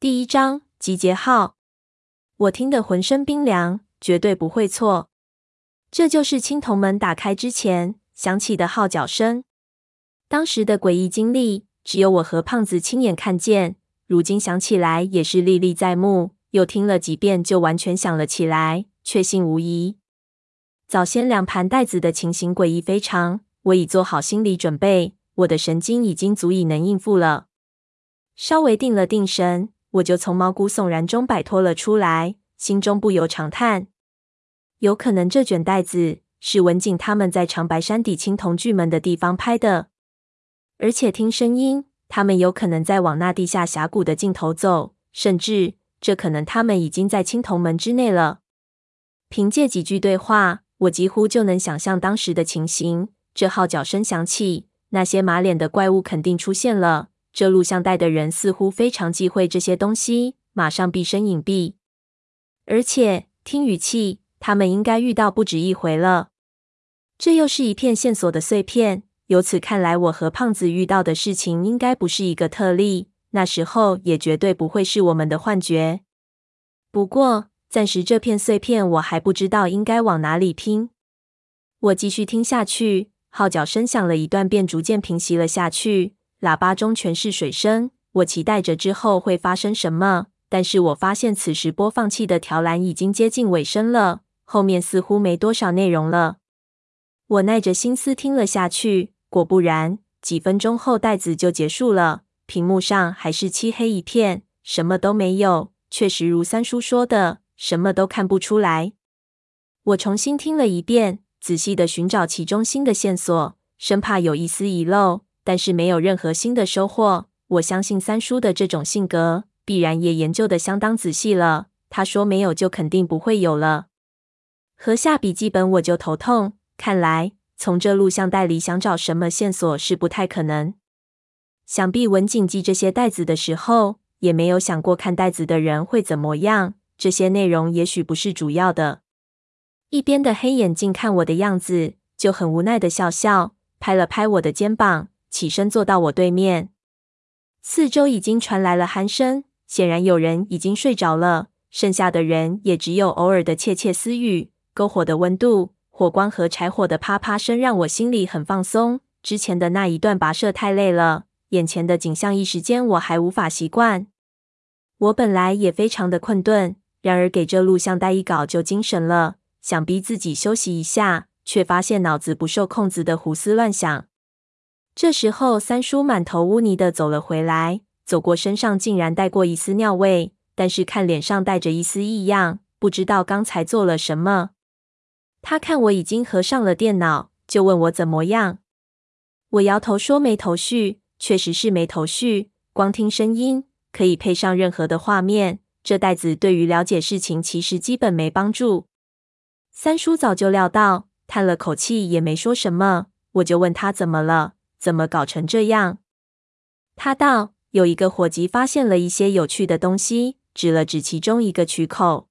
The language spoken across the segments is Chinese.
第一章集结号。我听得浑身冰凉，绝对不会错。这就是青铜门打开之前响起的号角声。当时的诡异经历，只有我和胖子亲眼看见，如今想起来也是历历在目。又听了几遍，就完全想了起来，确信无疑。早先两盘带子的情形诡异非常，我已做好心理准备，我的神经已经足以能应付了。稍微定了定神。我就从毛骨悚然中摆脱了出来，心中不由长叹：有可能这卷带子是文景他们在长白山底青铜巨门的地方拍的，而且听声音，他们有可能在往那地下峡谷的尽头走，甚至这可能他们已经在青铜门之内了。凭借几句对话，我几乎就能想象当时的情形。这号角声响起，那些马脸的怪物肯定出现了。这录像带的人似乎非常忌讳这些东西，马上毕生隐蔽。而且听语气，他们应该遇到不止一回了。这又是一片线索的碎片。由此看来，我和胖子遇到的事情应该不是一个特例。那时候也绝对不会是我们的幻觉。不过，暂时这片碎片我还不知道应该往哪里拼。我继续听下去，号角声响了一段，便逐渐平息了下去。喇叭中全是水声，我期待着之后会发生什么，但是我发现此时播放器的条栏已经接近尾声了，后面似乎没多少内容了。我耐着心思听了下去，果不然，几分钟后袋子就结束了，屏幕上还是漆黑一片，什么都没有。确实如三叔说的，什么都看不出来。我重新听了一遍，仔细地寻找其中新的线索，生怕有一丝遗漏。但是没有任何新的收获。我相信三叔的这种性格，必然也研究的相当仔细了。他说没有，就肯定不会有了。合下笔记本，我就头痛。看来从这录像带里想找什么线索是不太可能。想必文景寄这些袋子的时候，也没有想过看袋子的人会怎么样。这些内容也许不是主要的。一边的黑眼镜看我的样子，就很无奈的笑笑，拍了拍我的肩膀。起身坐到我对面，四周已经传来了鼾声，显然有人已经睡着了，剩下的人也只有偶尔的窃窃私语。篝火的温度、火光和柴火的啪啪声让我心里很放松。之前的那一段跋涉太累了，眼前的景象一时间我还无法习惯。我本来也非常的困顿，然而给这录像带一搞就精神了，想逼自己休息一下，却发现脑子不受控制的胡思乱想。这时候，三叔满头污泥的走了回来，走过身上竟然带过一丝尿味，但是看脸上带着一丝异样，不知道刚才做了什么。他看我已经合上了电脑，就问我怎么样。我摇头说没头绪，确实是没头绪。光听声音可以配上任何的画面，这袋子对于了解事情其实基本没帮助。三叔早就料到，叹了口气也没说什么。我就问他怎么了。怎么搞成这样？他道：“有一个伙计发现了一些有趣的东西，指了指其中一个渠口。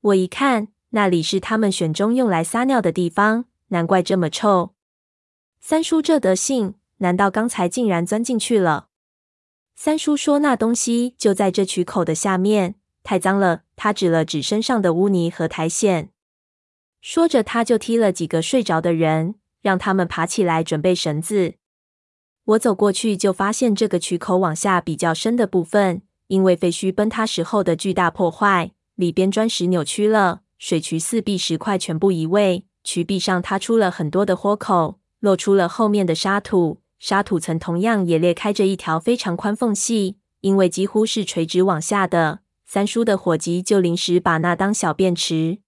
我一看，那里是他们选中用来撒尿的地方，难怪这么臭。三叔这德性，难道刚才竟然钻进去了？”三叔说：“那东西就在这渠口的下面，太脏了。”他指了指身上的污泥和苔藓，说着他就踢了几个睡着的人。让他们爬起来，准备绳子。我走过去，就发现这个渠口往下比较深的部分，因为废墟崩塌时候的巨大破坏，里边砖石扭曲了，水渠四壁石块全部移位，渠壁上塌出了很多的豁口，露出了后面的沙土。沙土层同样也裂开着一条非常宽缝隙，因为几乎是垂直往下的。三叔的伙计就临时把那当小便池。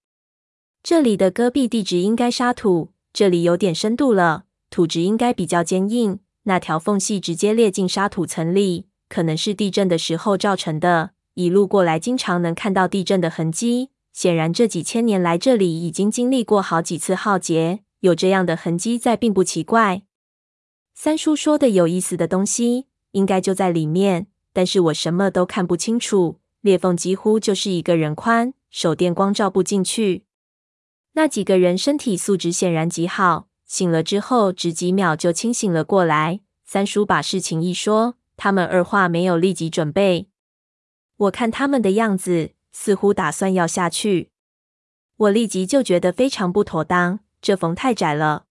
这里的戈壁地质应该沙土。这里有点深度了，土质应该比较坚硬。那条缝隙直接裂进沙土层里，可能是地震的时候造成的。一路过来，经常能看到地震的痕迹。显然，这几千年来这里已经经历过好几次浩劫，有这样的痕迹在，并不奇怪。三叔说的有意思的东西，应该就在里面，但是我什么都看不清楚。裂缝几乎就是一个人宽，手电光照不进去。那几个人身体素质显然极好，醒了之后只几秒就清醒了过来。三叔把事情一说，他们二话没有立即准备。我看他们的样子，似乎打算要下去。我立即就觉得非常不妥当，这缝太窄了，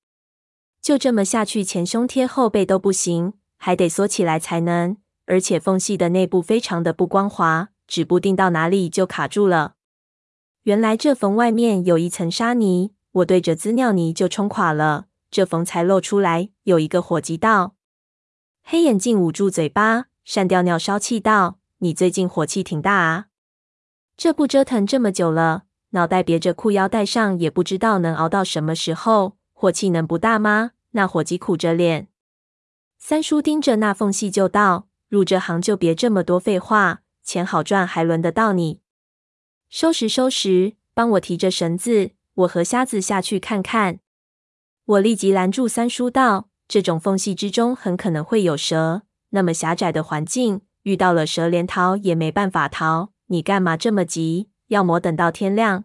就这么下去，前胸贴后背都不行，还得缩起来才能。而且缝隙的内部非常的不光滑，指不定到哪里就卡住了。原来这缝外面有一层沙泥，我对着滋尿泥就冲垮了，这缝才露出来有一个火棘道。黑眼镜捂住嘴巴，扇掉尿烧气道：“你最近火气挺大啊！这不折腾这么久了。”脑袋别着裤腰带上，也不知道能熬到什么时候。火气能不大吗？那伙计苦着脸。三叔盯着那缝隙就道：“入这行就别这么多废话，钱好赚还轮得到你？收拾收拾，帮我提着绳子，我和瞎子下去看看。”我立即拦住三叔道：“这种缝隙之中很可能会有蛇，那么狭窄的环境，遇到了蛇连逃也没办法逃。你干嘛这么急？”要么等到天亮。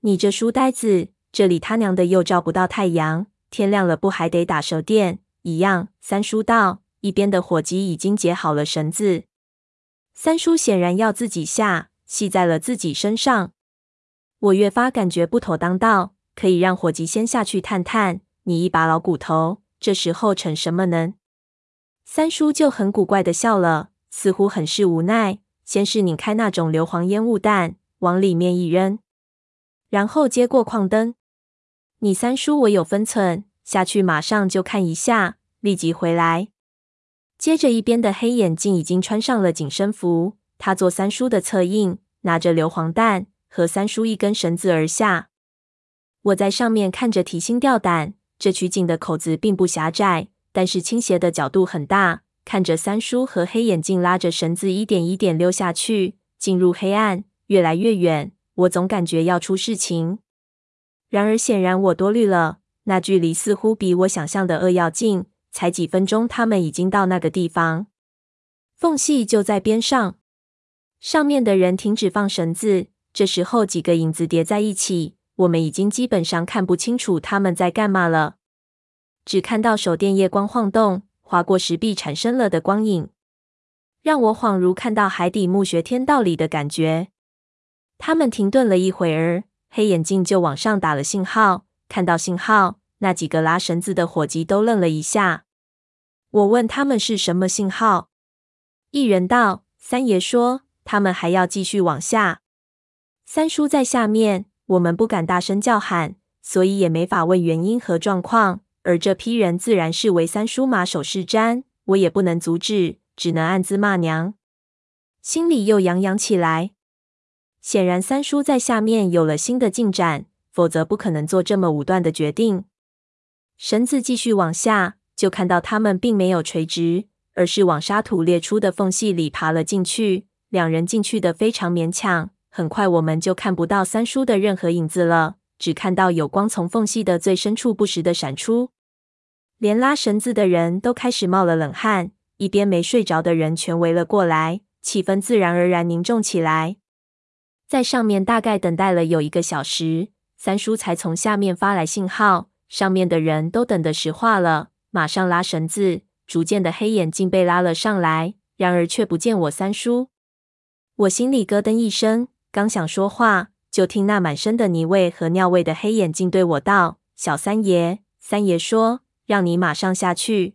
你这书呆子，这里他娘的又照不到太阳，天亮了不还得打蛇电？一样。三叔道，一边的伙计已经解好了绳子。三叔显然要自己下，系在了自己身上。我越发感觉不妥当道，可以让伙计先下去探探。你一把老骨头，这时候逞什么能？三叔就很古怪的笑了，似乎很是无奈。先是拧开那种硫磺烟雾弹。往里面一扔，然后接过矿灯。你三叔我有分寸，下去马上就看一下，立即回来。接着一边的黑眼镜已经穿上了紧身服，他做三叔的侧应，拿着硫磺弹和三叔一根绳子而下。我在上面看着提心吊胆，这取景的口子并不狭窄，但是倾斜的角度很大。看着三叔和黑眼镜拉着绳子一点一点溜下去，进入黑暗。越来越远，我总感觉要出事情。然而显然我多虑了，那距离似乎比我想象的恶要近。才几分钟，他们已经到那个地方，缝隙就在边上。上面的人停止放绳子，这时候几个影子叠在一起，我们已经基本上看不清楚他们在干嘛了，只看到手电夜光晃动，划过石壁产生了的光影，让我恍如看到海底墓穴天道里的感觉。他们停顿了一会儿，黑眼镜就往上打了信号。看到信号，那几个拉绳子的伙计都愣了一下。我问他们是什么信号，一人道：“三爷说他们还要继续往下。”三叔在下面，我们不敢大声叫喊，所以也没法问原因和状况。而这批人自然是为三叔马首是瞻，我也不能阻止，只能暗自骂娘，心里又痒痒起来。显然，三叔在下面有了新的进展，否则不可能做这么武断的决定。绳子继续往下，就看到他们并没有垂直，而是往沙土裂出的缝隙里爬了进去。两人进去的非常勉强，很快我们就看不到三叔的任何影子了，只看到有光从缝隙的最深处不时的闪出。连拉绳子的人都开始冒了冷汗，一边没睡着的人全围了过来，气氛自然而然凝重起来。在上面大概等待了有一个小时，三叔才从下面发来信号。上面的人都等得石化了，马上拉绳子。逐渐的黑眼镜被拉了上来，然而却不见我三叔。我心里咯噔一声，刚想说话，就听那满身的泥味和尿味的黑眼镜对我道：“小三爷，三爷说让你马上下去。”